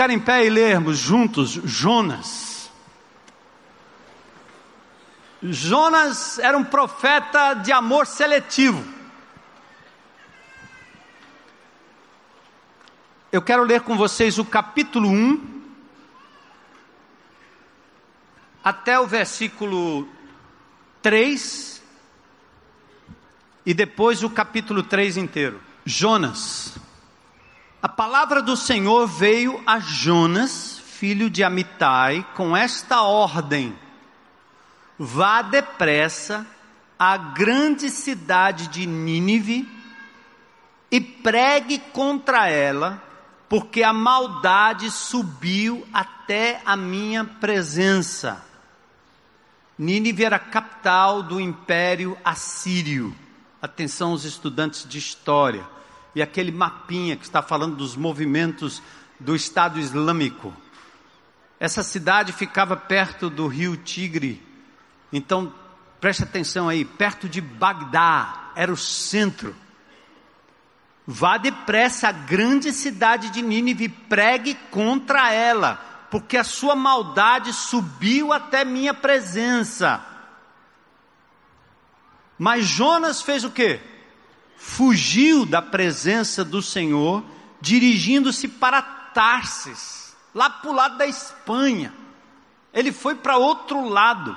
Ficar em pé e lermos juntos Jonas. Jonas era um profeta de amor seletivo. Eu quero ler com vocês o capítulo 1 até o versículo 3 e depois o capítulo 3 inteiro. Jonas. A palavra do Senhor veio a Jonas, filho de Amitai, com esta ordem: Vá depressa à grande cidade de Nínive e pregue contra ela, porque a maldade subiu até a minha presença. Nínive era capital do império assírio. Atenção, os estudantes de história e aquele mapinha que está falando dos movimentos do Estado Islâmico. Essa cidade ficava perto do rio Tigre, então preste atenção aí, perto de Bagdá, era o centro. Vá depressa à grande cidade de Nínive e pregue contra ela, porque a sua maldade subiu até minha presença. Mas Jonas fez o quê? Fugiu da presença do Senhor, dirigindo-se para Tarsis, lá para o lado da Espanha. Ele foi para outro lado.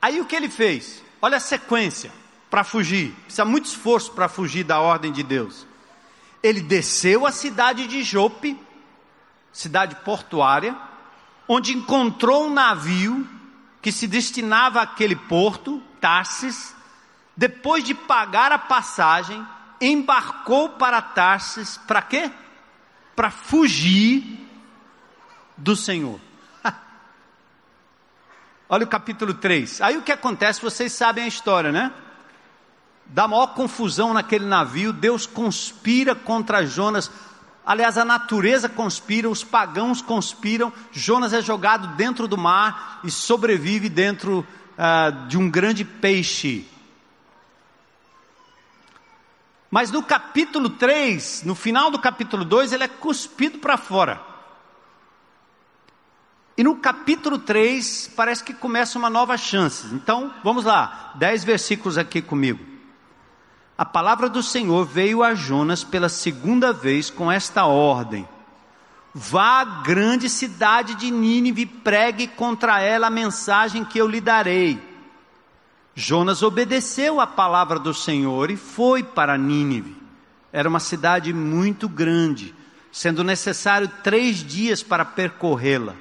Aí o que ele fez? Olha a sequência para fugir. Precisa muito esforço para fugir da ordem de Deus. Ele desceu a cidade de Jope, cidade portuária, onde encontrou um navio que se destinava àquele porto, Tarsis, depois de pagar a passagem, embarcou para Tarsis, para quê? Para fugir do Senhor. Olha o capítulo 3. Aí o que acontece, vocês sabem a história, né? Dá maior confusão naquele navio, Deus conspira contra Jonas. Aliás, a natureza conspira, os pagãos conspiram. Jonas é jogado dentro do mar e sobrevive dentro uh, de um grande peixe. Mas no capítulo 3, no final do capítulo 2, ele é cuspido para fora. E no capítulo 3, parece que começa uma nova chance. Então, vamos lá, dez versículos aqui comigo. A palavra do Senhor veio a Jonas pela segunda vez com esta ordem: Vá à grande cidade de Nínive e pregue contra ela a mensagem que eu lhe darei. Jonas obedeceu à palavra do Senhor e foi para Nínive. Era uma cidade muito grande, sendo necessário três dias para percorrê-la.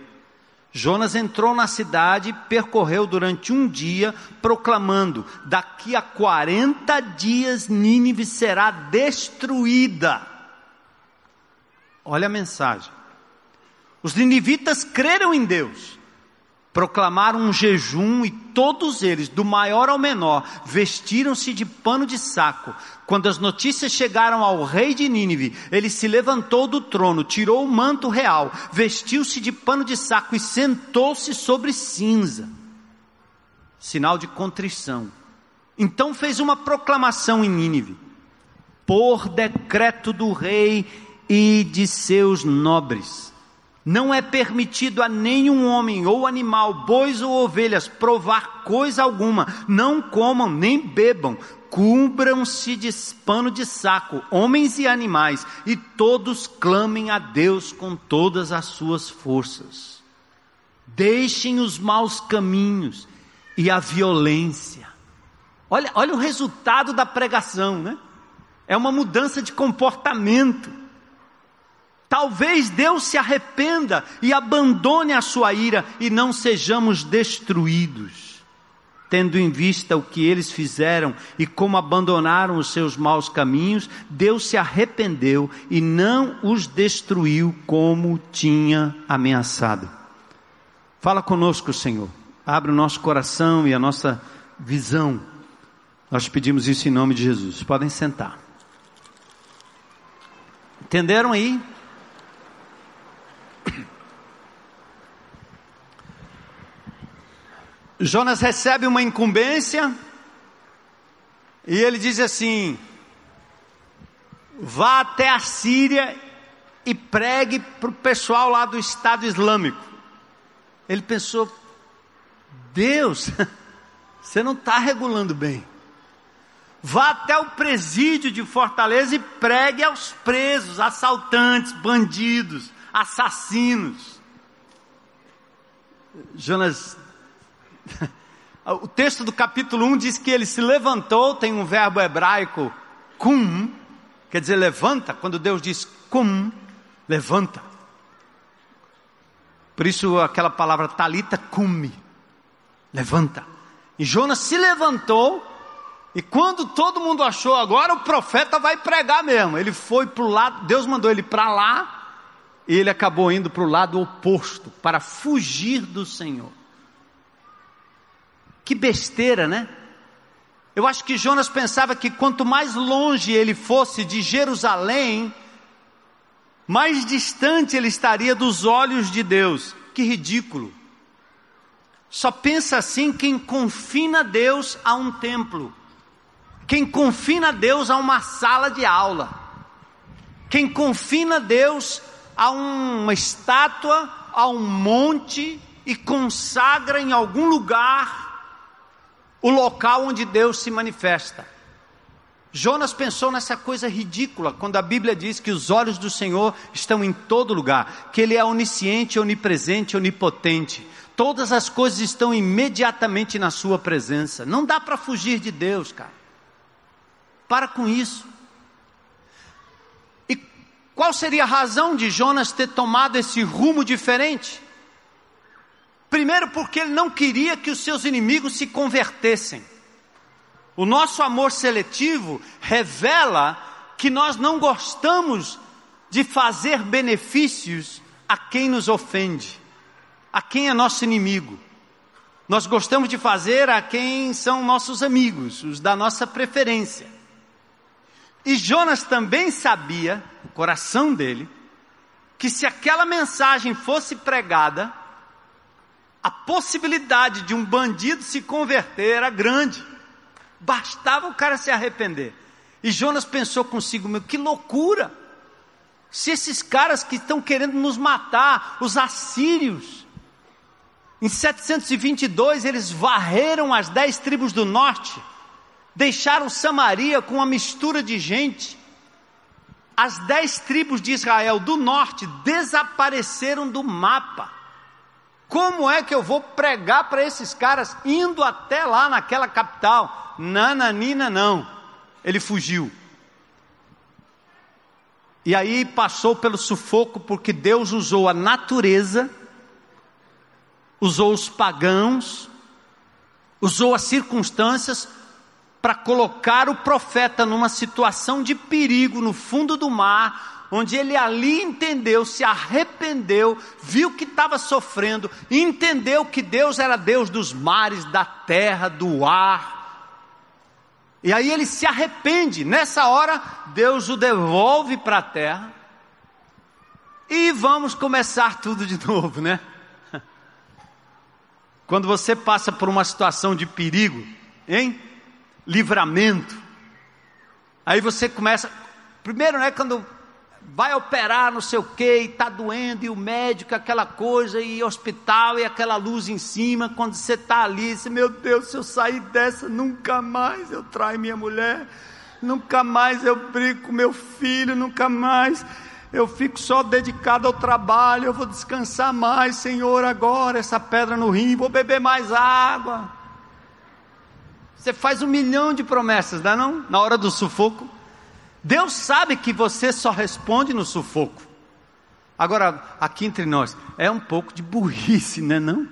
Jonas entrou na cidade e percorreu durante um dia, proclamando: Daqui a 40 dias Nínive será destruída. Olha a mensagem. Os ninivitas creram em Deus proclamaram um jejum e todos eles, do maior ao menor, vestiram-se de pano de saco. Quando as notícias chegaram ao rei de Nínive, ele se levantou do trono, tirou o manto real, vestiu-se de pano de saco e sentou-se sobre cinza. Sinal de contrição. Então fez uma proclamação em Nínive: por decreto do rei e de seus nobres não é permitido a nenhum homem ou animal, bois ou ovelhas, provar coisa alguma. Não comam nem bebam. Cubram-se de pano de saco, homens e animais, e todos clamem a Deus com todas as suas forças. Deixem os maus caminhos e a violência. Olha, olha o resultado da pregação, né? É uma mudança de comportamento. Talvez Deus se arrependa e abandone a sua ira e não sejamos destruídos. Tendo em vista o que eles fizeram e como abandonaram os seus maus caminhos, Deus se arrependeu e não os destruiu como tinha ameaçado. Fala conosco, Senhor. Abre o nosso coração e a nossa visão. Nós pedimos isso em nome de Jesus. Podem sentar. Entenderam aí? Jonas recebe uma incumbência e ele diz assim: vá até a Síria e pregue para o pessoal lá do Estado Islâmico. Ele pensou: Deus, você não está regulando bem. Vá até o presídio de Fortaleza e pregue aos presos, assaltantes, bandidos, assassinos. Jonas, o texto do capítulo 1 diz que ele se levantou, tem um verbo hebraico, kum, quer dizer levanta, quando Deus diz kum, levanta. Por isso aquela palavra talita cume, levanta. E Jonas se levantou e quando todo mundo achou agora o profeta vai pregar mesmo, ele foi para o lado, Deus mandou ele para lá, e ele acabou indo para o lado oposto, para fugir do Senhor. Que besteira, né? Eu acho que Jonas pensava que quanto mais longe ele fosse de Jerusalém, mais distante ele estaria dos olhos de Deus. Que ridículo. Só pensa assim quem confina Deus a um templo. Quem confina Deus a uma sala de aula, quem confina Deus a uma estátua, a um monte e consagra em algum lugar o local onde Deus se manifesta. Jonas pensou nessa coisa ridícula quando a Bíblia diz que os olhos do Senhor estão em todo lugar, que Ele é onisciente, onipresente, onipotente. Todas as coisas estão imediatamente na Sua presença. Não dá para fugir de Deus, cara. Para com isso. E qual seria a razão de Jonas ter tomado esse rumo diferente? Primeiro, porque ele não queria que os seus inimigos se convertessem. O nosso amor seletivo revela que nós não gostamos de fazer benefícios a quem nos ofende, a quem é nosso inimigo. Nós gostamos de fazer a quem são nossos amigos, os da nossa preferência. E Jonas também sabia, o coração dele, que se aquela mensagem fosse pregada, a possibilidade de um bandido se converter era grande. Bastava o cara se arrepender. E Jonas pensou consigo: meu, que loucura! Se esses caras que estão querendo nos matar, os assírios, em 722 eles varreram as dez tribos do norte, deixaram Samaria com uma mistura de gente. As dez tribos de Israel do norte desapareceram do mapa. Como é que eu vou pregar para esses caras indo até lá naquela capital? Nananina, não. Ele fugiu. E aí passou pelo sufoco, porque Deus usou a natureza, usou os pagãos, usou as circunstâncias para colocar o profeta numa situação de perigo no fundo do mar, onde ele ali entendeu, se arrependeu, viu que estava sofrendo, entendeu que Deus era Deus dos mares, da terra, do ar. E aí ele se arrepende. Nessa hora, Deus o devolve para a terra. E vamos começar tudo de novo, né? Quando você passa por uma situação de perigo, hein? livramento. Aí você começa, primeiro, né, quando vai operar, não sei o que, e está doendo, e o médico, aquela coisa, e hospital, e aquela luz em cima, quando você está ali, você, meu Deus, se eu sair dessa, nunca mais eu traio minha mulher, nunca mais eu brigo com meu filho, nunca mais eu fico só dedicado ao trabalho, eu vou descansar mais, Senhor, agora, essa pedra no rim, vou beber mais água. Você faz um milhão de promessas, não é não? Na hora do sufoco. Deus sabe que você só responde no sufoco. Agora, aqui entre nós, é um pouco de burrice, não é não?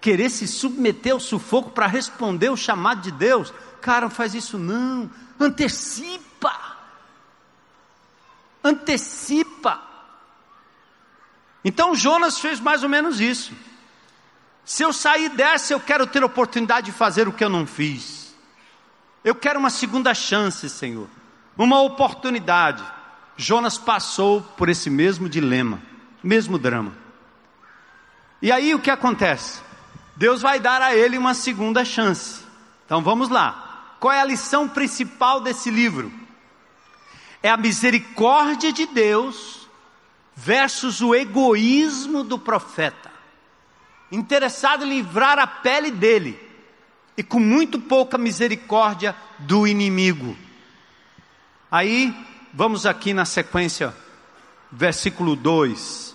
Querer se submeter ao sufoco para responder o chamado de Deus. Cara, não faz isso não. Antecipa. Antecipa. Então Jonas fez mais ou menos isso. Se eu sair dessa, eu quero ter oportunidade de fazer o que eu não fiz. Eu quero uma segunda chance, Senhor. Uma oportunidade. Jonas passou por esse mesmo dilema, mesmo drama. E aí o que acontece? Deus vai dar a ele uma segunda chance. Então vamos lá. Qual é a lição principal desse livro? É a misericórdia de Deus versus o egoísmo do profeta, interessado em livrar a pele dele e com muito pouca misericórdia do inimigo. Aí, vamos aqui na sequência, versículo 2.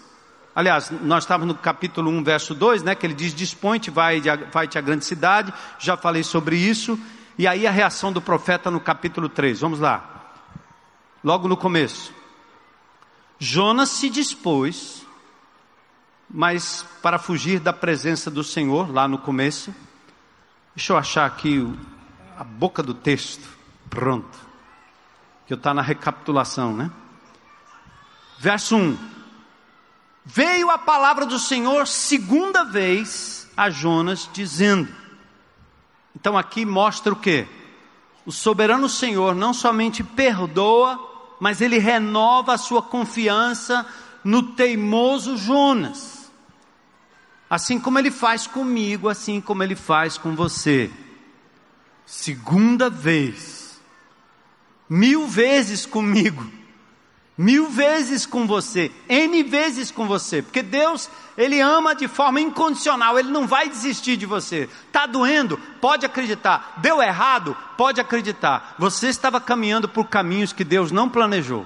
Aliás, nós estávamos no capítulo 1, verso 2, né? Que ele diz: Dispõe-te, vai, vai-te à grande cidade. Já falei sobre isso. E aí a reação do profeta no capítulo 3. Vamos lá. Logo no começo. Jonas se dispôs, mas para fugir da presença do Senhor, lá no começo. Deixa eu achar aqui a boca do texto. Pronto. Que está na recapitulação, né? Verso 1. Veio a palavra do Senhor segunda vez a Jonas, dizendo. Então aqui mostra o que? O soberano Senhor não somente perdoa, mas ele renova a sua confiança no teimoso Jonas. Assim como ele faz comigo, assim como ele faz com você. Segunda vez, mil vezes comigo, mil vezes com você, N vezes com você, porque Deus, Ele ama de forma incondicional, Ele não vai desistir de você. Está doendo? Pode acreditar. Deu errado? Pode acreditar. Você estava caminhando por caminhos que Deus não planejou.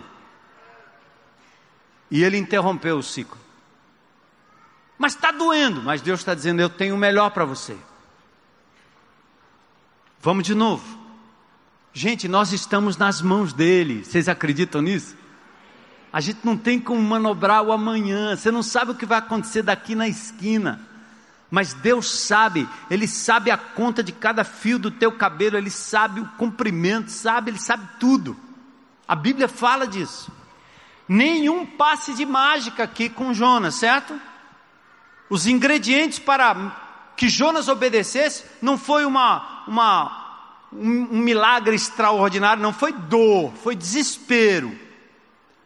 E Ele interrompeu o ciclo. Mas está doendo, mas Deus está dizendo: Eu tenho o melhor para você. Vamos de novo. Gente, nós estamos nas mãos dele. Vocês acreditam nisso? A gente não tem como manobrar o amanhã, você não sabe o que vai acontecer daqui na esquina. Mas Deus sabe, Ele sabe a conta de cada fio do teu cabelo, Ele sabe o comprimento, sabe, Ele sabe tudo. A Bíblia fala disso. Nenhum passe de mágica aqui com Jonas, certo? Os ingredientes para que Jonas obedecesse não foi uma, uma um, milagre extraordinário, não foi dor, foi desespero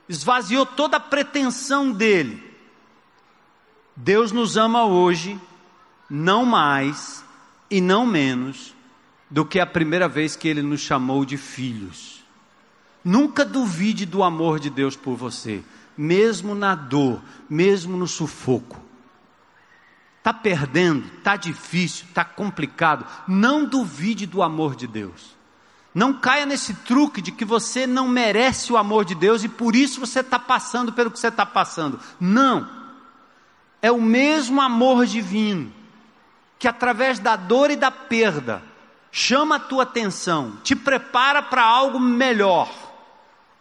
esvaziou toda a pretensão dele. Deus nos ama hoje, não mais e não menos do que a primeira vez que ele nos chamou de filhos. Nunca duvide do amor de Deus por você, mesmo na dor, mesmo no sufoco. Está perdendo, está difícil, está complicado. Não duvide do amor de Deus. Não caia nesse truque de que você não merece o amor de Deus e por isso você está passando pelo que você está passando. Não. É o mesmo amor divino que, através da dor e da perda, chama a tua atenção, te prepara para algo melhor,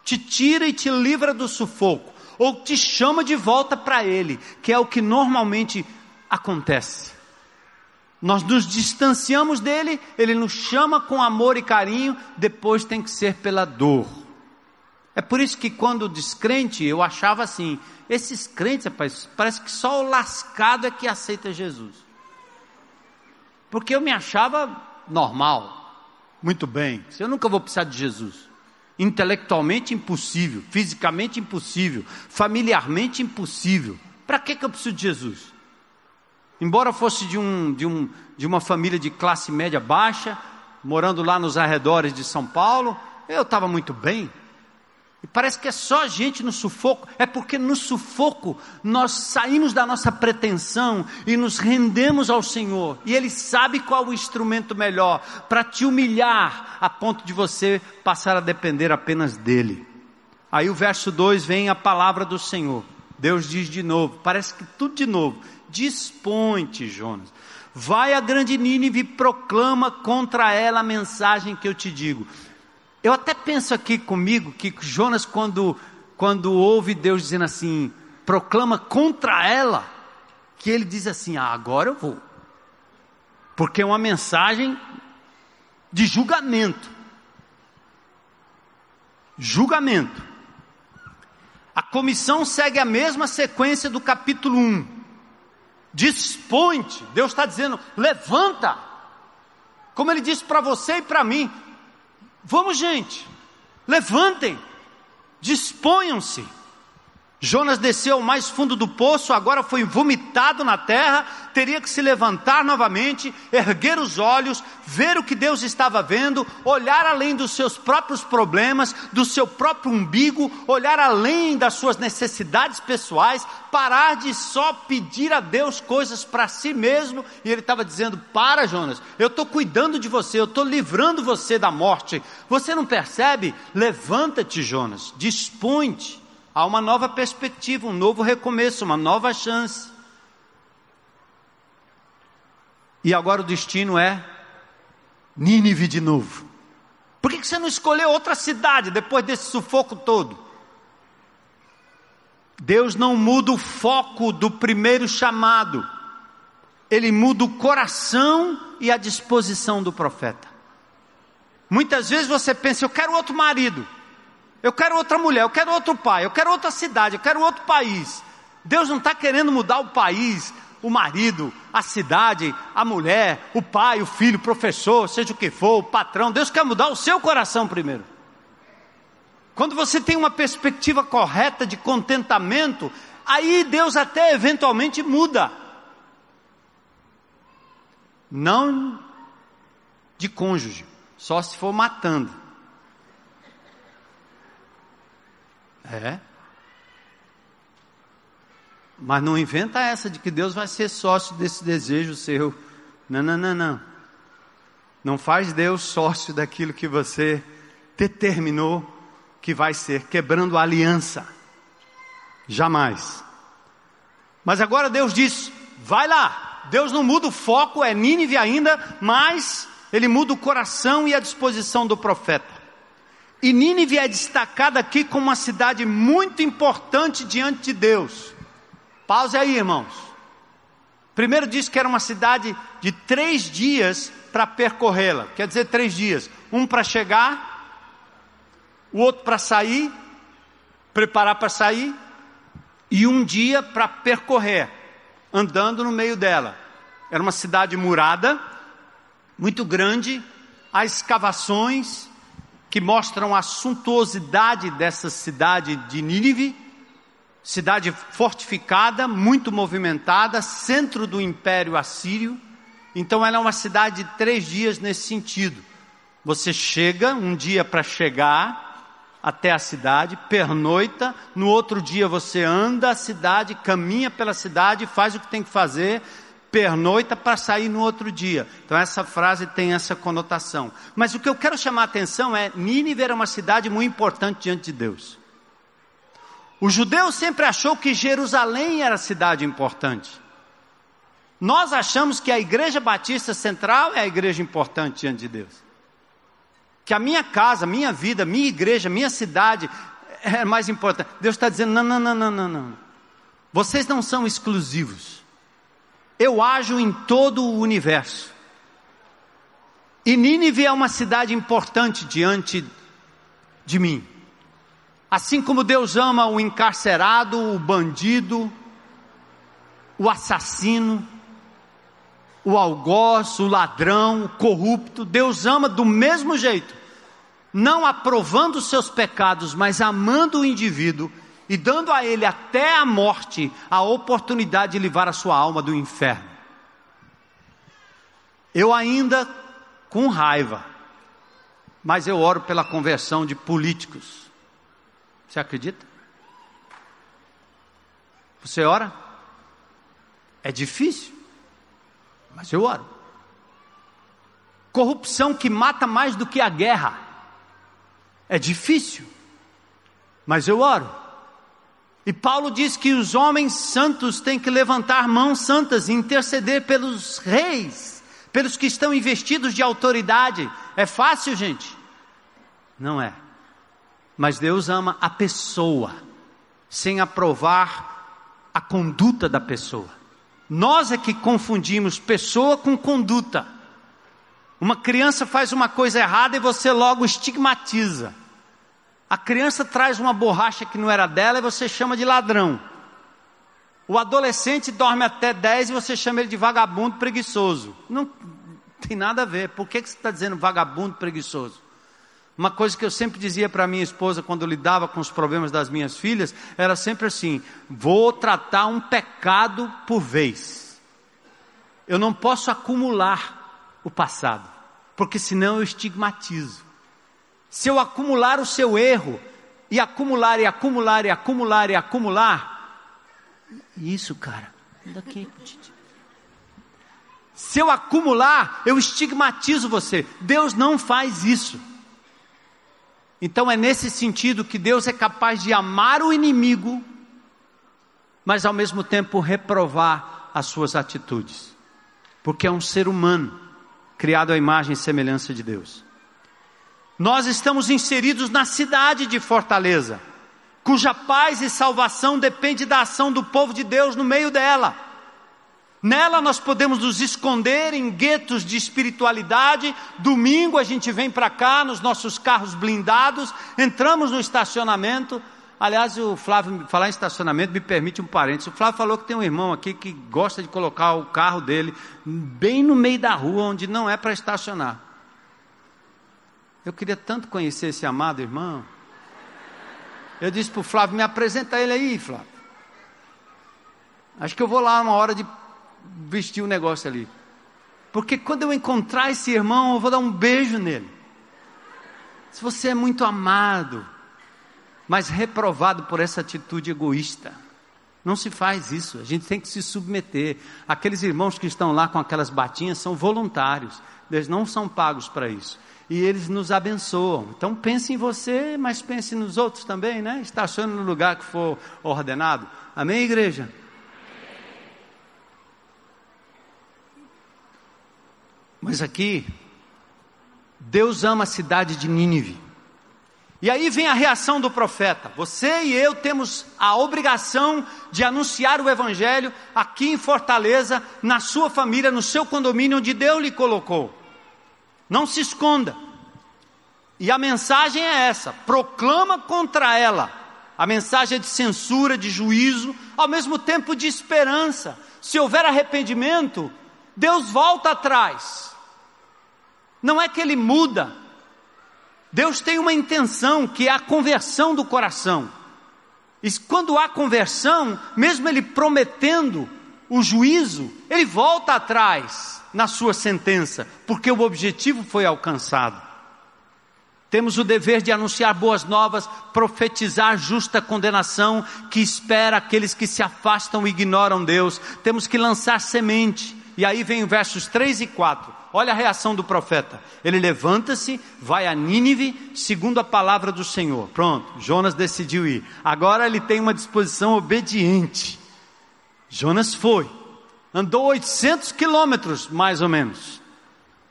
te tira e te livra do sufoco, ou te chama de volta para Ele, que é o que normalmente acontece nós nos distanciamos dele, ele nos chama com amor e carinho, depois tem que ser pela dor. É por isso que quando descrente, eu achava assim, esses crentes, rapaz, parece que só o lascado é que aceita Jesus. Porque eu me achava normal, muito bem, eu nunca vou precisar de Jesus. Intelectualmente impossível, fisicamente impossível, familiarmente impossível. Para que, que eu preciso de Jesus? Embora fosse de, um, de, um, de uma família de classe média baixa, morando lá nos arredores de São Paulo, eu estava muito bem. E parece que é só gente no sufoco, é porque no sufoco nós saímos da nossa pretensão e nos rendemos ao Senhor, e Ele sabe qual o instrumento melhor para te humilhar, a ponto de você passar a depender apenas dEle. Aí o verso 2 vem a palavra do Senhor. Deus diz de novo, parece que tudo de novo. Dispõe-te, Jonas. Vai a grande Nínive e proclama contra ela a mensagem que eu te digo. Eu até penso aqui comigo que Jonas, quando, quando ouve Deus dizendo assim, proclama contra ela, que ele diz assim: ah, agora eu vou. Porque é uma mensagem de julgamento. Julgamento. A comissão segue a mesma sequência do capítulo 1 dispõe-te. Deus está dizendo: levanta. Como Ele disse para você e para mim: vamos, gente, levantem, disponham-se. Jonas desceu ao mais fundo do poço, agora foi vomitado na terra, teria que se levantar novamente, erguer os olhos, ver o que Deus estava vendo, olhar além dos seus próprios problemas, do seu próprio umbigo, olhar além das suas necessidades pessoais, parar de só pedir a Deus coisas para si mesmo. E ele estava dizendo: Para, Jonas, eu estou cuidando de você, eu estou livrando você da morte. Você não percebe? Levanta-te, Jonas, dispõe-te Há uma nova perspectiva, um novo recomeço, uma nova chance. E agora o destino é Nínive de novo. Por que você não escolheu outra cidade depois desse sufoco todo? Deus não muda o foco do primeiro chamado, Ele muda o coração e a disposição do profeta. Muitas vezes você pensa, eu quero outro marido, eu quero outra mulher, eu quero outro pai, eu quero outra cidade, eu quero outro país. Deus não está querendo mudar o país, o marido, a cidade, a mulher, o pai, o filho, o professor, seja o que for, o patrão. Deus quer mudar o seu coração primeiro. Quando você tem uma perspectiva correta de contentamento, aí Deus até eventualmente muda. Não de cônjuge, só se for matando. É. Mas não inventa essa de que Deus vai ser sócio desse desejo seu. Não, não, não, não. Não faz Deus sócio daquilo que você determinou que vai ser, quebrando a aliança. Jamais. Mas agora Deus diz: vai lá. Deus não muda o foco, é Nínive ainda, mas Ele muda o coração e a disposição do profeta. E Nínive é destacada aqui como uma cidade muito importante diante de Deus. Pause aí, irmãos. Primeiro diz que era uma cidade de três dias para percorrê-la. Quer dizer, três dias: um para chegar, o outro para sair, preparar para sair, e um dia para percorrer, andando no meio dela. Era uma cidade murada, muito grande, há escavações, que mostram a suntuosidade dessa cidade de Nínive, cidade fortificada, muito movimentada, centro do Império Assírio. Então, ela é uma cidade de três dias nesse sentido. Você chega, um dia para chegar até a cidade, pernoita, no outro dia você anda a cidade, caminha pela cidade, faz o que tem que fazer, pernoita para sair no outro dia. Então essa frase tem essa conotação. Mas o que eu quero chamar a atenção é: Nínive era uma cidade muito importante diante de Deus. O judeu sempre achou que Jerusalém era a cidade importante. Nós achamos que a igreja batista central é a igreja importante diante de Deus. Que a minha casa, minha vida, minha igreja, minha cidade é mais importante. Deus está dizendo: não, não, não, não, não, não. Vocês não são exclusivos. Eu ajo em todo o universo. E Nínive é uma cidade importante diante de mim. Assim como Deus ama o encarcerado, o bandido, o assassino, o algoz, o ladrão, o corrupto, Deus ama do mesmo jeito, não aprovando os seus pecados, mas amando o indivíduo e dando a ele até a morte a oportunidade de livrar a sua alma do inferno. Eu ainda com raiva, mas eu oro pela conversão de políticos. Você acredita? Você ora? É difícil, mas eu oro. Corrupção que mata mais do que a guerra. É difícil, mas eu oro. E Paulo diz que os homens santos têm que levantar mãos santas e interceder pelos reis, pelos que estão investidos de autoridade. É fácil, gente? Não é. Mas Deus ama a pessoa, sem aprovar a conduta da pessoa. Nós é que confundimos pessoa com conduta. Uma criança faz uma coisa errada e você logo estigmatiza. A criança traz uma borracha que não era dela e você chama de ladrão. O adolescente dorme até 10 e você chama ele de vagabundo preguiçoso. Não tem nada a ver. Por que, que você está dizendo vagabundo preguiçoso? Uma coisa que eu sempre dizia para minha esposa quando lidava com os problemas das minhas filhas era sempre assim: vou tratar um pecado por vez. Eu não posso acumular o passado, porque senão eu estigmatizo. Se eu acumular o seu erro, e acumular, e acumular, e acumular, e acumular, isso, cara, daqui. Se eu acumular, eu estigmatizo você. Deus não faz isso. Então é nesse sentido que Deus é capaz de amar o inimigo, mas ao mesmo tempo reprovar as suas atitudes, porque é um ser humano criado à imagem e semelhança de Deus. Nós estamos inseridos na cidade de Fortaleza, cuja paz e salvação depende da ação do povo de Deus no meio dela. Nela nós podemos nos esconder em guetos de espiritualidade. Domingo a gente vem para cá nos nossos carros blindados, entramos no estacionamento. Aliás, o Flávio, falar em estacionamento, me permite um parênteses. O Flávio falou que tem um irmão aqui que gosta de colocar o carro dele bem no meio da rua, onde não é para estacionar. Eu queria tanto conhecer esse amado irmão. Eu disse para o Flávio: me apresenta ele aí, Flávio. Acho que eu vou lá uma hora de vestir o um negócio ali. Porque quando eu encontrar esse irmão, eu vou dar um beijo nele. Se você é muito amado, mas reprovado por essa atitude egoísta, não se faz isso, a gente tem que se submeter. Aqueles irmãos que estão lá com aquelas batinhas são voluntários, eles não são pagos para isso. E eles nos abençoam. Então pense em você, mas pense nos outros também, né? Estacione no lugar que for ordenado. Amém, igreja? Mas aqui, Deus ama a cidade de Nínive. E aí vem a reação do profeta. Você e eu temos a obrigação de anunciar o Evangelho aqui em Fortaleza, na sua família, no seu condomínio, onde Deus lhe colocou. Não se esconda. E a mensagem é essa: proclama contra ela. A mensagem é de censura, de juízo, ao mesmo tempo de esperança. Se houver arrependimento, Deus volta atrás. Não é que ele muda. Deus tem uma intenção que é a conversão do coração. E quando há conversão, mesmo ele prometendo o juízo, ele volta atrás na sua sentença, porque o objetivo foi alcançado. Temos o dever de anunciar boas novas, profetizar justa condenação que espera aqueles que se afastam e ignoram Deus. Temos que lançar semente. E aí vem versos 3 e 4. Olha a reação do profeta. Ele levanta-se, vai a Nínive, segundo a palavra do Senhor. Pronto, Jonas decidiu ir. Agora ele tem uma disposição obediente. Jonas foi. Andou 800 quilômetros, mais ou menos.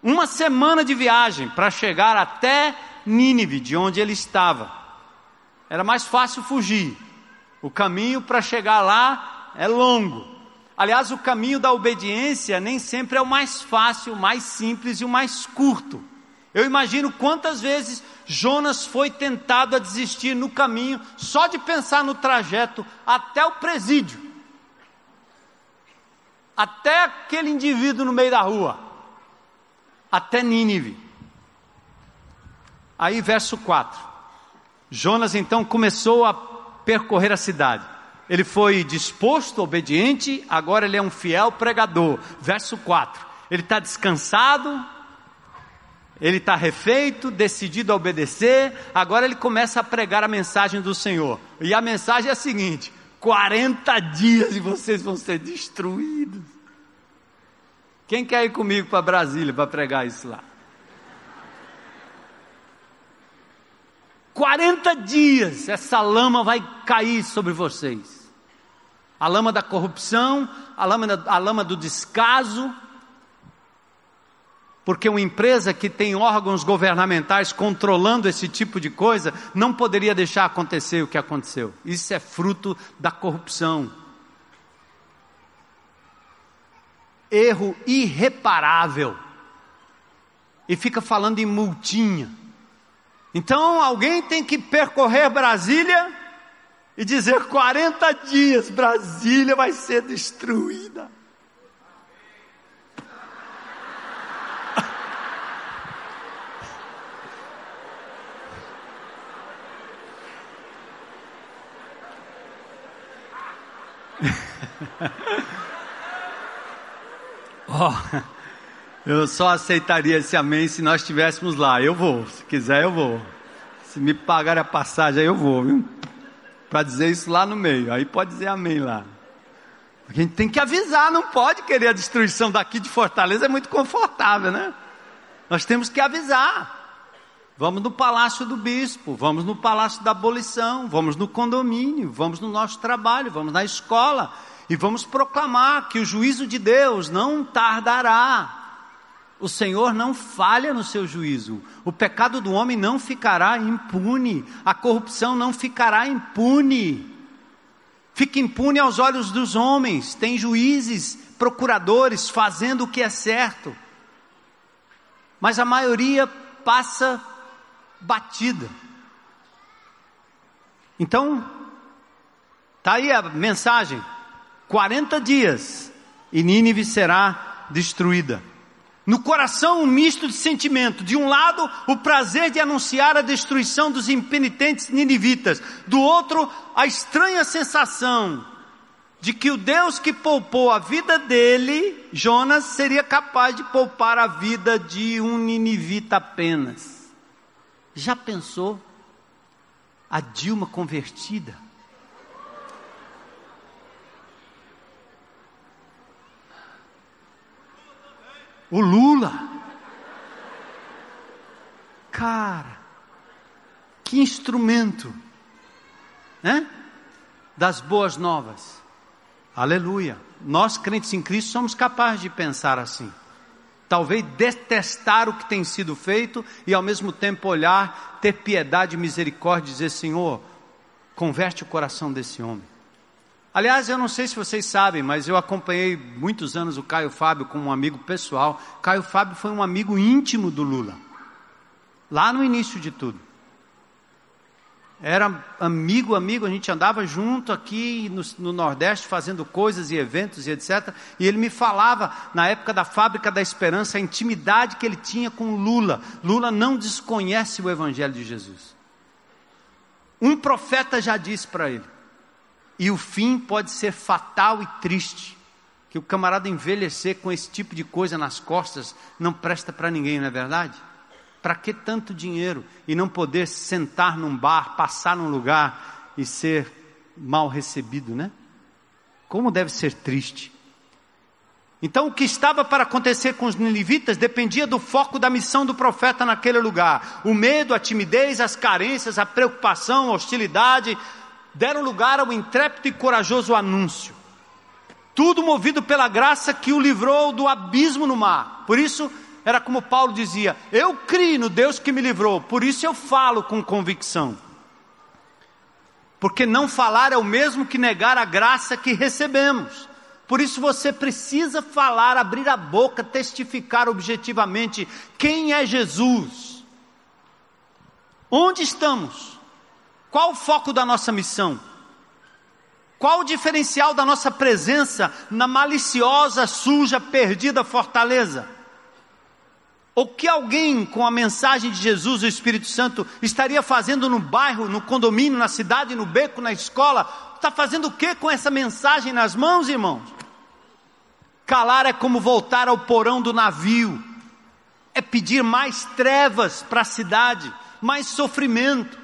Uma semana de viagem para chegar até Nínive, de onde ele estava. Era mais fácil fugir. O caminho para chegar lá é longo. Aliás, o caminho da obediência nem sempre é o mais fácil, o mais simples e o mais curto. Eu imagino quantas vezes Jonas foi tentado a desistir no caminho só de pensar no trajeto até o presídio. Até aquele indivíduo no meio da rua. Até Nínive. Aí, verso 4. Jonas então começou a percorrer a cidade. Ele foi disposto, obediente, agora ele é um fiel pregador. Verso 4. Ele está descansado, ele está refeito, decidido a obedecer, agora ele começa a pregar a mensagem do Senhor. E a mensagem é a seguinte: 40 dias e vocês vão ser destruídos. Quem quer ir comigo para Brasília para pregar isso lá? 40 dias essa lama vai cair sobre vocês. A lama da corrupção, a lama, a lama do descaso, porque uma empresa que tem órgãos governamentais controlando esse tipo de coisa não poderia deixar acontecer o que aconteceu. Isso é fruto da corrupção. Erro irreparável. E fica falando em multinha. Então alguém tem que percorrer Brasília e dizer 40 dias Brasília vai ser destruída. oh, eu só aceitaria esse amém se nós estivéssemos lá. Eu vou, se quiser eu vou. Se me pagar a passagem, eu vou, viu? Para dizer isso lá no meio. Aí pode dizer amém lá. A gente tem que avisar, não pode querer a destruição daqui de Fortaleza, é muito confortável, né? Nós temos que avisar. Vamos no palácio do bispo, vamos no palácio da abolição, vamos no condomínio, vamos no nosso trabalho, vamos na escola e vamos proclamar que o juízo de Deus não tardará. O Senhor não falha no seu juízo. O pecado do homem não ficará impune. A corrupção não ficará impune. Fica impune aos olhos dos homens. Tem juízes, procuradores fazendo o que é certo. Mas a maioria passa batida. Então, tá aí a mensagem: 40 dias e Nínive será destruída. No coração um misto de sentimento. De um lado, o prazer de anunciar a destruição dos impenitentes ninivitas. Do outro, a estranha sensação de que o Deus que poupou a vida dele, Jonas, seria capaz de poupar a vida de um ninivita apenas. Já pensou? A Dilma convertida? O Lula. Cara, que instrumento, né? Das boas novas. Aleluia. Nós crentes em Cristo somos capazes de pensar assim. Talvez detestar o que tem sido feito e ao mesmo tempo olhar, ter piedade e misericórdia e dizer: Senhor, converte o coração desse homem. Aliás, eu não sei se vocês sabem, mas eu acompanhei muitos anos o Caio Fábio como um amigo pessoal. Caio Fábio foi um amigo íntimo do Lula, lá no início de tudo. Era amigo, amigo, a gente andava junto aqui no, no, Nordeste fazendo coisas e eventos e etc. E ele me falava, na época da Fábrica da Esperança, a intimidade que ele tinha com Lula. Lula não desconhece o Evangelho de Jesus. Um profeta já disse para ele: e o fim pode ser fatal e triste. Que o camarada envelhecer com esse tipo de coisa nas costas não presta para ninguém, não é verdade? Para que tanto dinheiro e não poder sentar num bar, passar num lugar e ser mal recebido, né? Como deve ser triste. Então, o que estava para acontecer com os ninivitas dependia do foco da missão do profeta naquele lugar. O medo, a timidez, as carências, a preocupação, a hostilidade, deram lugar ao intrépido e corajoso anúncio. Tudo movido pela graça que o livrou do abismo no mar. Por isso, era como Paulo dizia: Eu criei no Deus que me livrou, por isso eu falo com convicção. Porque não falar é o mesmo que negar a graça que recebemos. Por isso você precisa falar, abrir a boca, testificar objetivamente quem é Jesus. Onde estamos? Qual o foco da nossa missão? Qual o diferencial da nossa presença na maliciosa, suja, perdida fortaleza? O que alguém com a mensagem de Jesus, o Espírito Santo, estaria fazendo no bairro, no condomínio, na cidade, no beco, na escola? Está fazendo o que com essa mensagem nas mãos, irmãos? Calar é como voltar ao porão do navio, é pedir mais trevas para a cidade, mais sofrimento.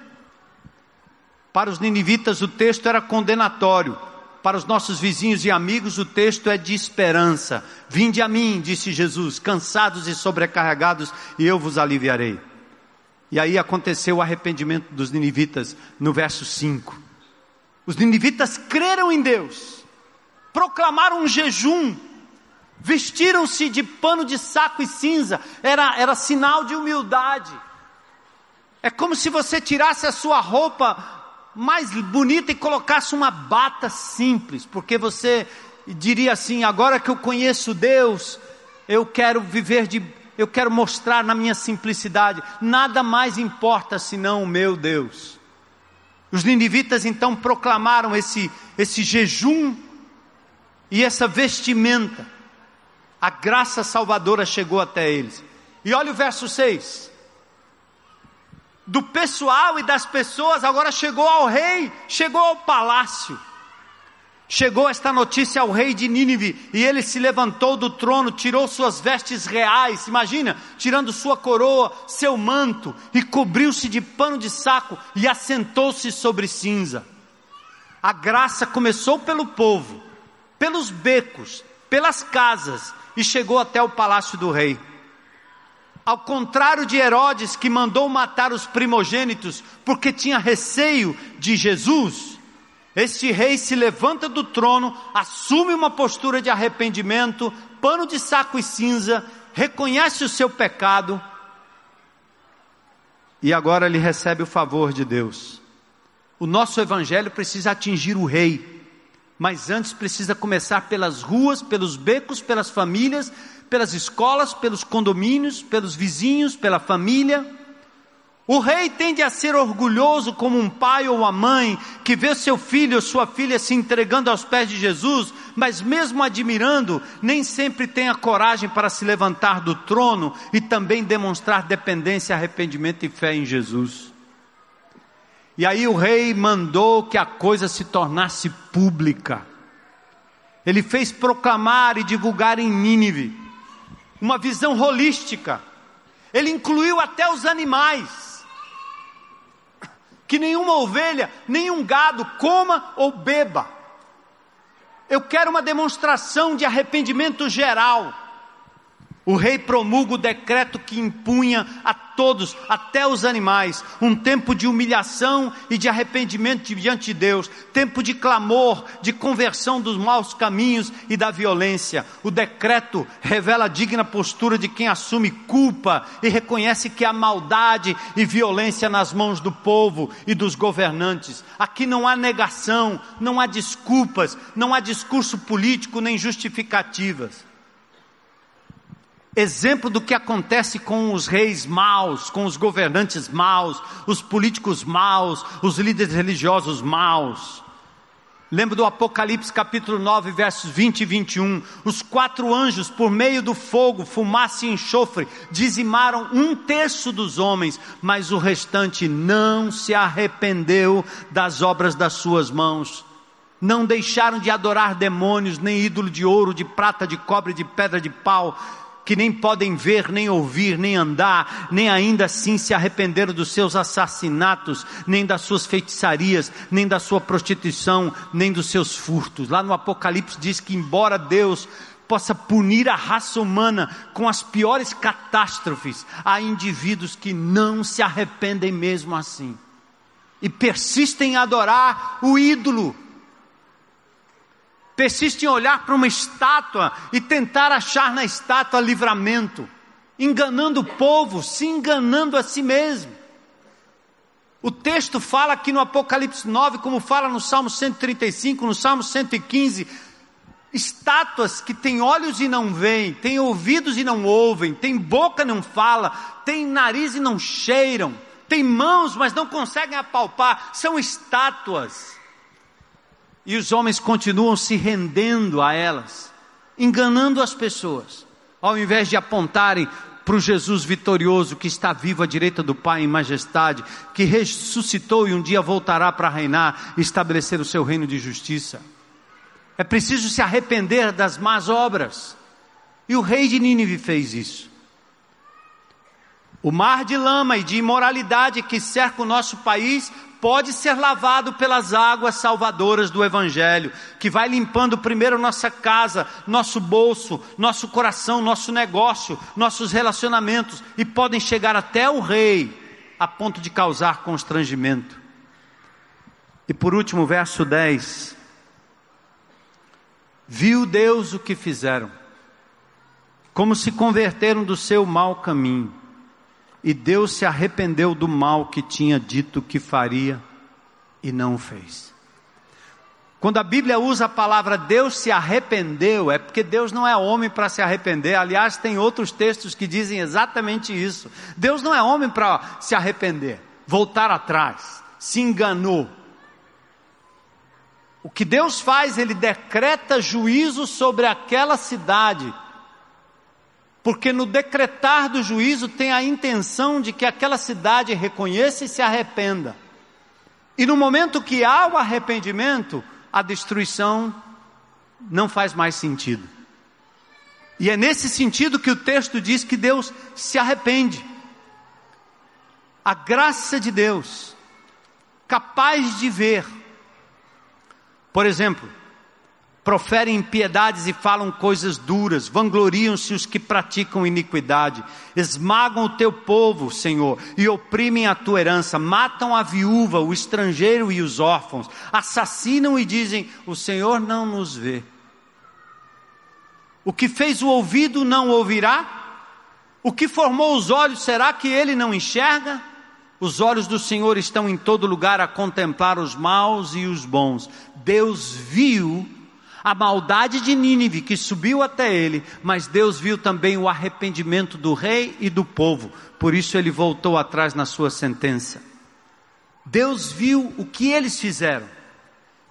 Para os ninivitas o texto era condenatório. Para os nossos vizinhos e amigos o texto é de esperança. Vinde a mim, disse Jesus, cansados e sobrecarregados, e eu vos aliviarei. E aí aconteceu o arrependimento dos ninivitas no verso 5. Os ninivitas creram em Deus, proclamaram um jejum, vestiram-se de pano de saco e cinza, era, era sinal de humildade. É como se você tirasse a sua roupa mais bonita e colocasse uma bata simples, porque você diria assim: agora que eu conheço Deus, eu quero viver de, eu quero mostrar na minha simplicidade, nada mais importa senão o meu Deus. Os ninivitas então proclamaram esse, esse jejum e essa vestimenta. A graça salvadora chegou até eles. E olha o verso 6 do pessoal e das pessoas, agora chegou ao rei, chegou ao palácio. Chegou esta notícia ao rei de Nínive e ele se levantou do trono, tirou suas vestes reais, imagina, tirando sua coroa, seu manto e cobriu-se de pano de saco e assentou-se sobre cinza. A graça começou pelo povo, pelos becos, pelas casas e chegou até o palácio do rei. Ao contrário de Herodes, que mandou matar os primogênitos porque tinha receio de Jesus, este rei se levanta do trono, assume uma postura de arrependimento, pano de saco e cinza, reconhece o seu pecado e agora ele recebe o favor de Deus. O nosso evangelho precisa atingir o rei, mas antes precisa começar pelas ruas, pelos becos, pelas famílias, pelas escolas, pelos condomínios, pelos vizinhos, pela família. O rei tende a ser orgulhoso como um pai ou uma mãe que vê seu filho ou sua filha se entregando aos pés de Jesus, mas mesmo admirando, nem sempre tem a coragem para se levantar do trono e também demonstrar dependência, arrependimento e fé em Jesus. E aí o rei mandou que a coisa se tornasse pública. Ele fez proclamar e divulgar em Nínive uma visão holística. Ele incluiu até os animais que nenhuma ovelha, nenhum gado coma ou beba. Eu quero uma demonstração de arrependimento geral. O rei promulga o decreto que impunha a todos, até os animais, um tempo de humilhação e de arrependimento diante de Deus, tempo de clamor, de conversão dos maus caminhos e da violência. O decreto revela a digna postura de quem assume culpa e reconhece que há maldade e violência nas mãos do povo e dos governantes. Aqui não há negação, não há desculpas, não há discurso político nem justificativas exemplo do que acontece com os reis maus, com os governantes maus, os políticos maus, os líderes religiosos maus. Lembro do Apocalipse capítulo 9, versos 20 e 21. Os quatro anjos, por meio do fogo, fumaça e enxofre, dizimaram um terço dos homens, mas o restante não se arrependeu das obras das suas mãos. Não deixaram de adorar demônios, nem ídolo de ouro, de prata, de cobre, de pedra de pau que nem podem ver, nem ouvir, nem andar, nem ainda assim se arrependeram dos seus assassinatos, nem das suas feitiçarias, nem da sua prostituição, nem dos seus furtos. Lá no Apocalipse diz que, embora Deus possa punir a raça humana com as piores catástrofes, há indivíduos que não se arrependem mesmo assim e persistem em adorar o ídolo persiste em olhar para uma estátua e tentar achar na estátua livramento, enganando o povo, se enganando a si mesmo. O texto fala aqui no Apocalipse 9, como fala no Salmo 135, no Salmo 115, estátuas que têm olhos e não veem, têm ouvidos e não ouvem, têm boca e não fala, têm nariz e não cheiram, têm mãos, mas não conseguem apalpar, são estátuas. E os homens continuam se rendendo a elas, enganando as pessoas, ao invés de apontarem para o Jesus vitorioso que está vivo à direita do Pai em majestade, que ressuscitou e um dia voltará para reinar e estabelecer o seu reino de justiça. É preciso se arrepender das más obras. E o rei de Nínive fez isso. O mar de lama e de imoralidade que cerca o nosso país pode ser lavado pelas águas salvadoras do Evangelho, que vai limpando primeiro nossa casa, nosso bolso, nosso coração, nosso negócio, nossos relacionamentos e podem chegar até o Rei a ponto de causar constrangimento. E por último, verso 10: Viu Deus o que fizeram, como se converteram do seu mau caminho e Deus se arrependeu do mal que tinha dito que faria e não o fez. Quando a Bíblia usa a palavra Deus se arrependeu, é porque Deus não é homem para se arrepender. Aliás, tem outros textos que dizem exatamente isso. Deus não é homem para se arrepender, voltar atrás, se enganou. O que Deus faz, Ele decreta juízo sobre aquela cidade porque no decretar do juízo tem a intenção de que aquela cidade reconheça e se arrependa. E no momento que há o arrependimento, a destruição não faz mais sentido. E é nesse sentido que o texto diz que Deus se arrepende. A graça de Deus, capaz de ver, por exemplo, proferem impiedades e falam coisas duras, vangloriam-se os que praticam iniquidade, esmagam o teu povo, Senhor, e oprimem a tua herança, matam a viúva, o estrangeiro e os órfãos, assassinam e dizem: O Senhor não nos vê. O que fez o ouvido não ouvirá? O que formou os olhos, será que ele não enxerga? Os olhos do Senhor estão em todo lugar a contemplar os maus e os bons. Deus viu a maldade de Nínive que subiu até ele, mas Deus viu também o arrependimento do rei e do povo, por isso ele voltou atrás na sua sentença. Deus viu o que eles fizeram,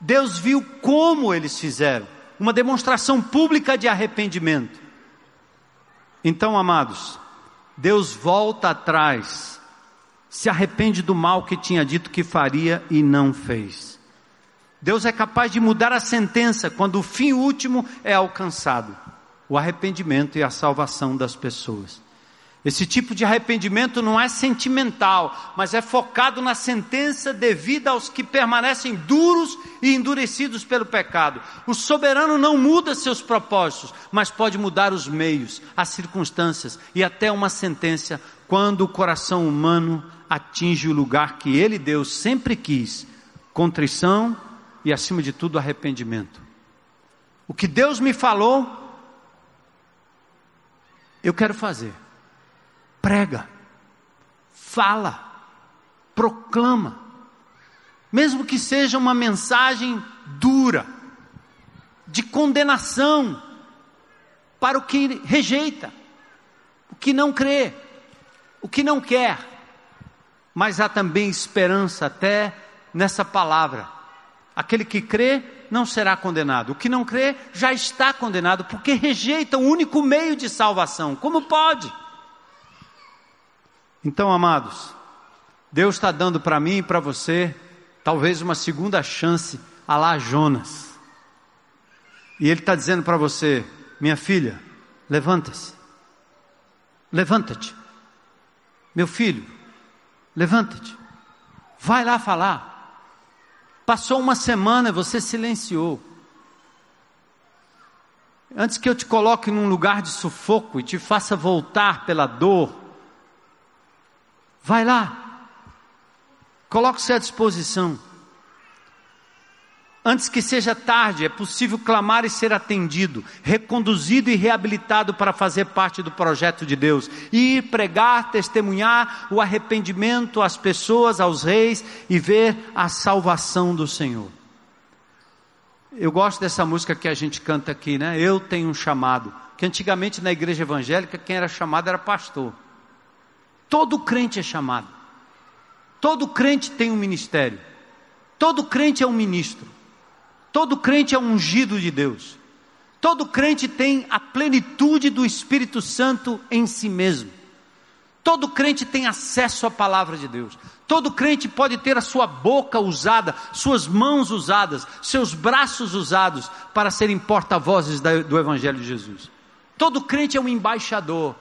Deus viu como eles fizeram, uma demonstração pública de arrependimento. Então, amados, Deus volta atrás, se arrepende do mal que tinha dito que faria e não fez. Deus é capaz de mudar a sentença quando o fim último é alcançado o arrependimento e a salvação das pessoas. Esse tipo de arrependimento não é sentimental, mas é focado na sentença devida aos que permanecem duros e endurecidos pelo pecado. O soberano não muda seus propósitos, mas pode mudar os meios, as circunstâncias e até uma sentença quando o coração humano atinge o lugar que ele, Deus, sempre quis: contrição e, acima de tudo, arrependimento. O que Deus me falou, eu quero fazer. Prega, fala, proclama, mesmo que seja uma mensagem dura, de condenação para o que rejeita, o que não crê, o que não quer, mas há também esperança até nessa palavra Aquele que crê não será condenado. O que não crê já está condenado, porque rejeita o único meio de salvação. Como pode? Então, amados, Deus está dando para mim e para você, talvez uma segunda chance a lá Jonas. E Ele está dizendo para você, minha filha, levanta-se. Levanta-te. Meu filho, levanta-te. Vai lá falar. Passou uma semana, você silenciou. Antes que eu te coloque num lugar de sufoco e te faça voltar pela dor, vai lá, coloque-se à disposição. Antes que seja tarde, é possível clamar e ser atendido, reconduzido e reabilitado para fazer parte do projeto de Deus. Ir pregar, testemunhar o arrependimento às pessoas, aos reis e ver a salvação do Senhor. Eu gosto dessa música que a gente canta aqui, né? Eu tenho um chamado. Que antigamente na igreja evangélica quem era chamado era pastor. Todo crente é chamado. Todo crente tem um ministério. Todo crente é um ministro. Todo crente é ungido de Deus. Todo crente tem a plenitude do Espírito Santo em si mesmo. Todo crente tem acesso à palavra de Deus. Todo crente pode ter a sua boca usada, suas mãos usadas, seus braços usados para serem porta-vozes do Evangelho de Jesus. Todo crente é um embaixador.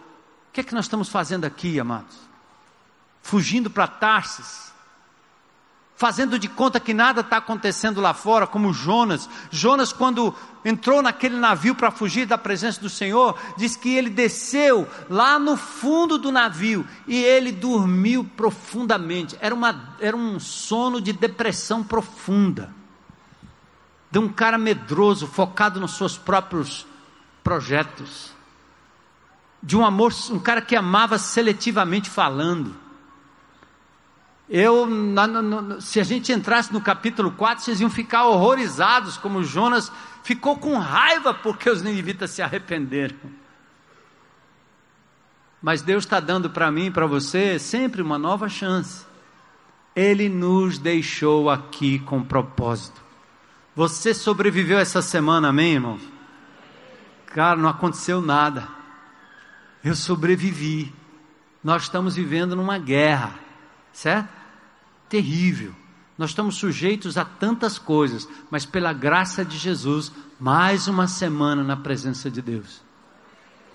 O que é que nós estamos fazendo aqui, amados? Fugindo para Tarsis, fazendo de conta que nada está acontecendo lá fora, como Jonas. Jonas, quando entrou naquele navio para fugir da presença do Senhor, diz que ele desceu lá no fundo do navio e ele dormiu profundamente. Era, uma, era um sono de depressão profunda. De um cara medroso, focado nos seus próprios projetos. De um amor, um cara que amava seletivamente falando eu, na, na, se a gente entrasse no capítulo 4, vocês iam ficar horrorizados, como Jonas ficou com raiva porque os ninivitas se arrependeram. Mas Deus está dando para mim e para você sempre uma nova chance. Ele nos deixou aqui com propósito. Você sobreviveu essa semana, amém, irmãos? Cara, não aconteceu nada. Eu sobrevivi. Nós estamos vivendo numa guerra, certo? Terrível. Nós estamos sujeitos a tantas coisas, mas pela graça de Jesus, mais uma semana na presença de Deus.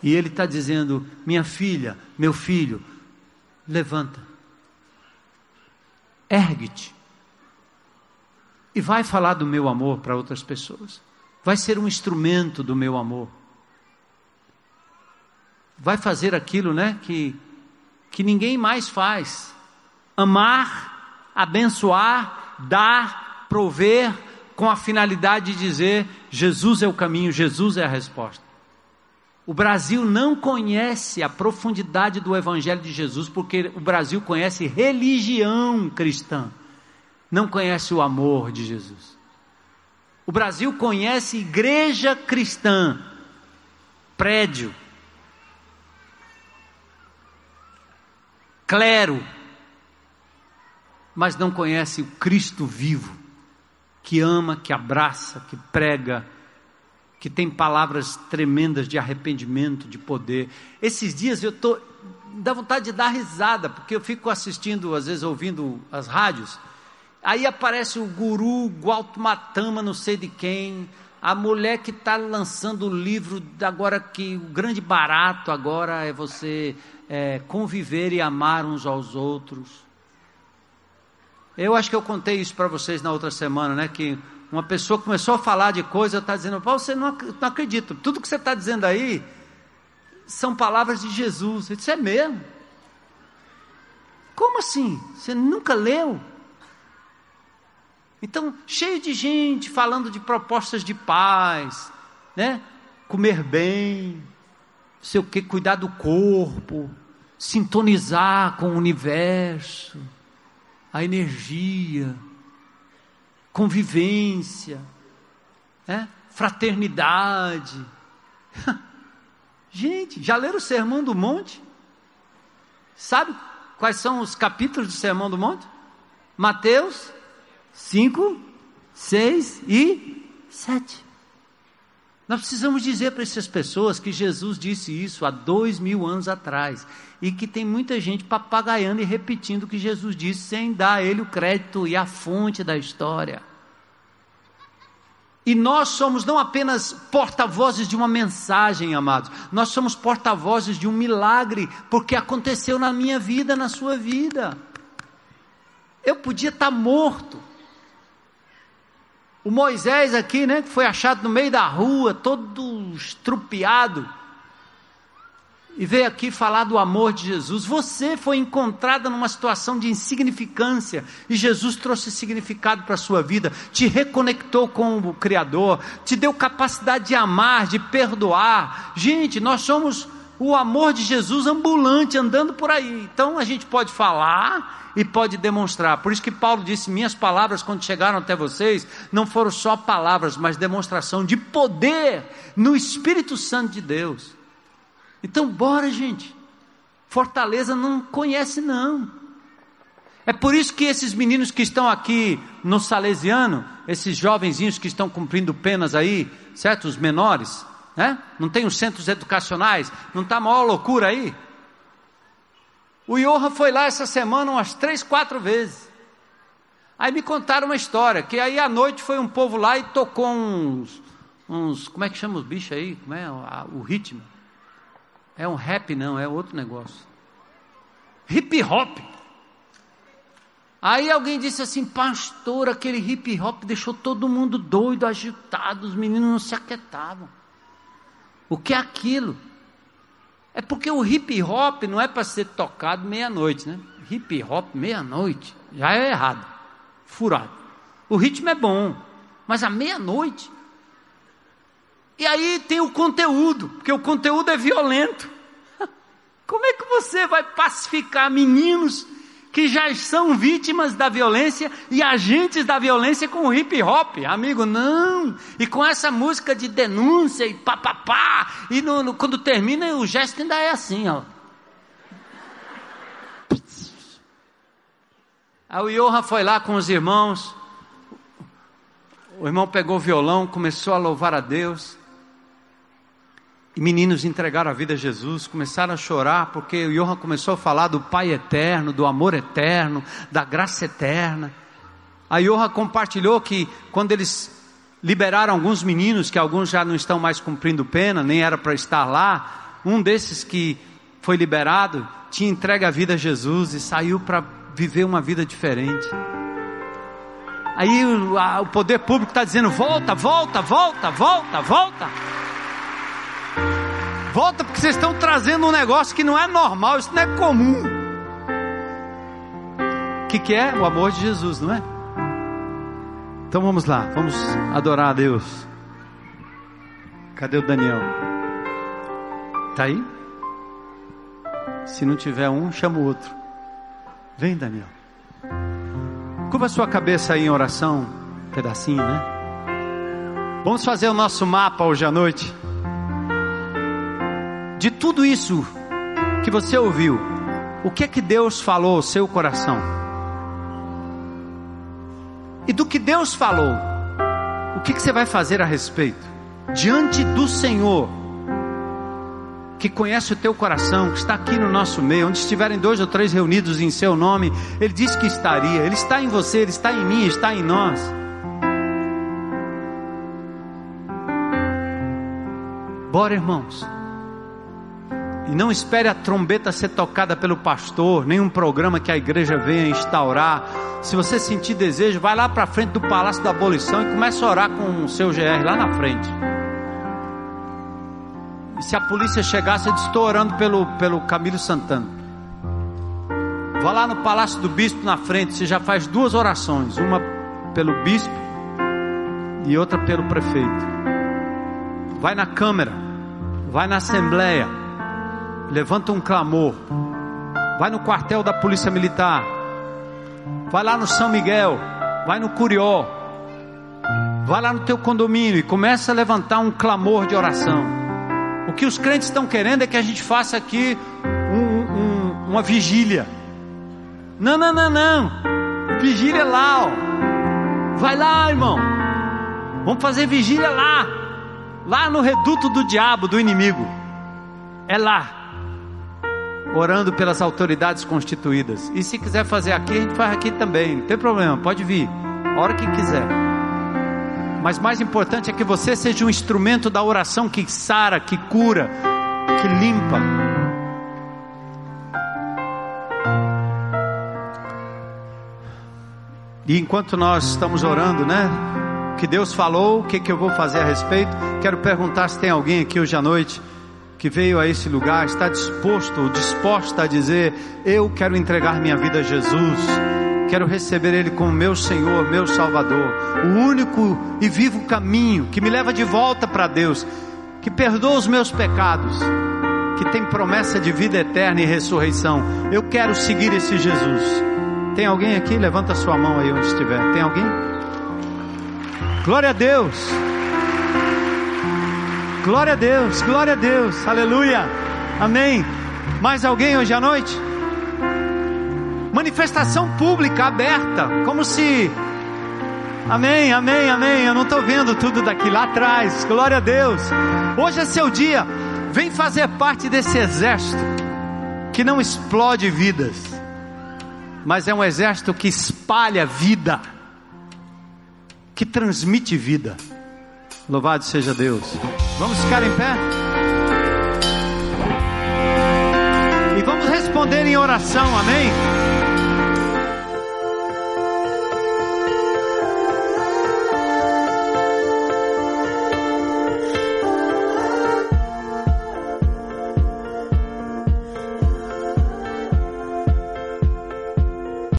E Ele está dizendo: minha filha, meu filho, levanta, ergue-te, e vai falar do meu amor para outras pessoas, vai ser um instrumento do meu amor, vai fazer aquilo, né, que, que ninguém mais faz: amar, abençoar, dar, prover, com a finalidade de dizer: Jesus é o caminho, Jesus é a resposta. O Brasil não conhece a profundidade do Evangelho de Jesus, porque o Brasil conhece religião cristã, não conhece o amor de Jesus. O Brasil conhece igreja cristã, prédio, clero, mas não conhece o Cristo vivo, que ama, que abraça, que prega, que tem palavras tremendas de arrependimento, de poder. Esses dias eu tô dá vontade de dar risada, porque eu fico assistindo, às vezes ouvindo as rádios. Aí aparece o guru Gualtmatama, não sei de quem, a mulher que está lançando o livro agora que o grande barato agora é você é, conviver e amar uns aos outros. Eu acho que eu contei isso para vocês na outra semana, né? Que uma pessoa começou a falar de coisa, está dizendo, você não, não acredita, tudo que você está dizendo aí são palavras de Jesus. Eu disse, é mesmo? Como assim? Você nunca leu? Então, cheio de gente falando de propostas de paz, né? Comer bem, sei o que, cuidar do corpo, sintonizar com o universo, a energia convivência, né? fraternidade. Gente, já leram o Sermão do Monte? Sabe quais são os capítulos do Sermão do Monte? Mateus 5, 6 e 7. Nós precisamos dizer para essas pessoas que Jesus disse isso há dois mil anos atrás e que tem muita gente papagaiando e repetindo o que Jesus disse sem dar a ele o crédito e a fonte da história. E nós somos não apenas porta-vozes de uma mensagem, amados, nós somos porta-vozes de um milagre, porque aconteceu na minha vida, na sua vida. Eu podia estar morto, o Moisés aqui, né, que foi achado no meio da rua, todo estrupiado, e veio aqui falar do amor de Jesus. Você foi encontrada numa situação de insignificância e Jesus trouxe significado para a sua vida, te reconectou com o Criador, te deu capacidade de amar, de perdoar. Gente, nós somos o amor de Jesus ambulante, andando por aí. Então a gente pode falar e pode demonstrar. Por isso que Paulo disse: Minhas palavras, quando chegaram até vocês, não foram só palavras, mas demonstração de poder no Espírito Santo de Deus. Então, bora, gente. Fortaleza não conhece, não. É por isso que esses meninos que estão aqui no Salesiano, esses jovenzinhos que estão cumprindo penas aí, certo? Os menores, né? Não tem os centros educacionais, não está a maior loucura aí? O Johan foi lá essa semana umas três, quatro vezes. Aí me contaram uma história, que aí à noite foi um povo lá e tocou uns, uns como é que chama os bichos aí? Como é o ritmo? É um rap não, é outro negócio. Hip hop. Aí alguém disse assim, pastor, aquele hip hop deixou todo mundo doido, agitado, os meninos não se aquietavam. O que é aquilo? É porque o hip hop não é para ser tocado meia-noite, né? Hip hop meia-noite já é errado, furado. O ritmo é bom, mas à meia-noite. E aí tem o conteúdo, porque o conteúdo é violento. Como é que você vai pacificar meninos que já são vítimas da violência e agentes da violência com hip hop, amigo, não. E com essa música de denúncia e papapá, e no, no, quando termina o gesto ainda é assim, ó. Aí o foi lá com os irmãos, o irmão pegou o violão, começou a louvar a Deus. Meninos entregaram a vida a Jesus, começaram a chorar, porque o Johan começou a falar do Pai eterno, do amor eterno, da graça eterna. A Yoha compartilhou que quando eles liberaram alguns meninos, que alguns já não estão mais cumprindo pena, nem era para estar lá, um desses que foi liberado tinha entregue a vida a Jesus e saiu para viver uma vida diferente. Aí o, a, o poder público está dizendo: volta, volta, volta, volta, volta. Volta porque vocês estão trazendo um negócio que não é normal, isso não é comum. O que, que é? O amor de Jesus, não é? Então vamos lá, vamos adorar a Deus. Cadê o Daniel? Tá aí? Se não tiver um, chama o outro. Vem, Daniel. Curva sua cabeça aí em oração, um pedacinho, né? Vamos fazer o nosso mapa hoje à noite. De tudo isso que você ouviu, o que é que Deus falou ao seu coração? E do que Deus falou, o que, que você vai fazer a respeito? Diante do Senhor, que conhece o teu coração, que está aqui no nosso meio, onde estiverem dois ou três reunidos em seu nome, Ele disse que estaria, Ele está em você, Ele está em mim, está em nós. Bora, irmãos. E não espere a trombeta ser tocada pelo pastor, nem um programa que a igreja venha instaurar. Se você sentir desejo, vai lá para frente do Palácio da Abolição e comece a orar com o seu GR lá na frente. E se a polícia chegasse, eu estou orando pelo, pelo Camilo Santana. Vá lá no Palácio do Bispo na frente, você já faz duas orações, uma pelo bispo e outra pelo prefeito. Vai na Câmara, vai na Assembleia, levanta um clamor. Vai no quartel da Polícia Militar, vai lá no São Miguel, vai no Curió, vai lá no teu condomínio e começa a levantar um clamor de oração. O que os crentes estão querendo é que a gente faça aqui um, um, uma vigília. Não, não, não, não. Vigília lá, ó. Vai lá, irmão. Vamos fazer vigília lá. Lá no reduto do diabo, do inimigo. É lá. Orando pelas autoridades constituídas. E se quiser fazer aqui, a gente faz aqui também. Não tem problema, pode vir. A hora que quiser. Mas mais importante é que você seja um instrumento da oração que sara, que cura, que limpa. E enquanto nós estamos orando, né? Que Deus falou, o que, que eu vou fazer a respeito? Quero perguntar se tem alguém aqui hoje à noite que veio a esse lugar, está disposto, disposta a dizer: Eu quero entregar minha vida a Jesus quero receber Ele como meu Senhor, meu Salvador, o único e vivo caminho que me leva de volta para Deus, que perdoa os meus pecados, que tem promessa de vida eterna e ressurreição. Eu quero seguir esse Jesus. Tem alguém aqui? Levanta sua mão aí onde estiver. Tem alguém? Glória a Deus. Glória a Deus, glória a Deus, aleluia, amém. Mais alguém hoje à noite? manifestação pública, aberta, como se. Amém, amém, amém. Eu não estou vendo tudo daqui lá atrás. Glória a Deus. Hoje é seu dia. Vem fazer parte desse exército que não explode vidas, mas é um exército que espalha vida, que transmite vida. Louvado seja Deus. Vamos ficar em pé? E vamos responder em oração, amém?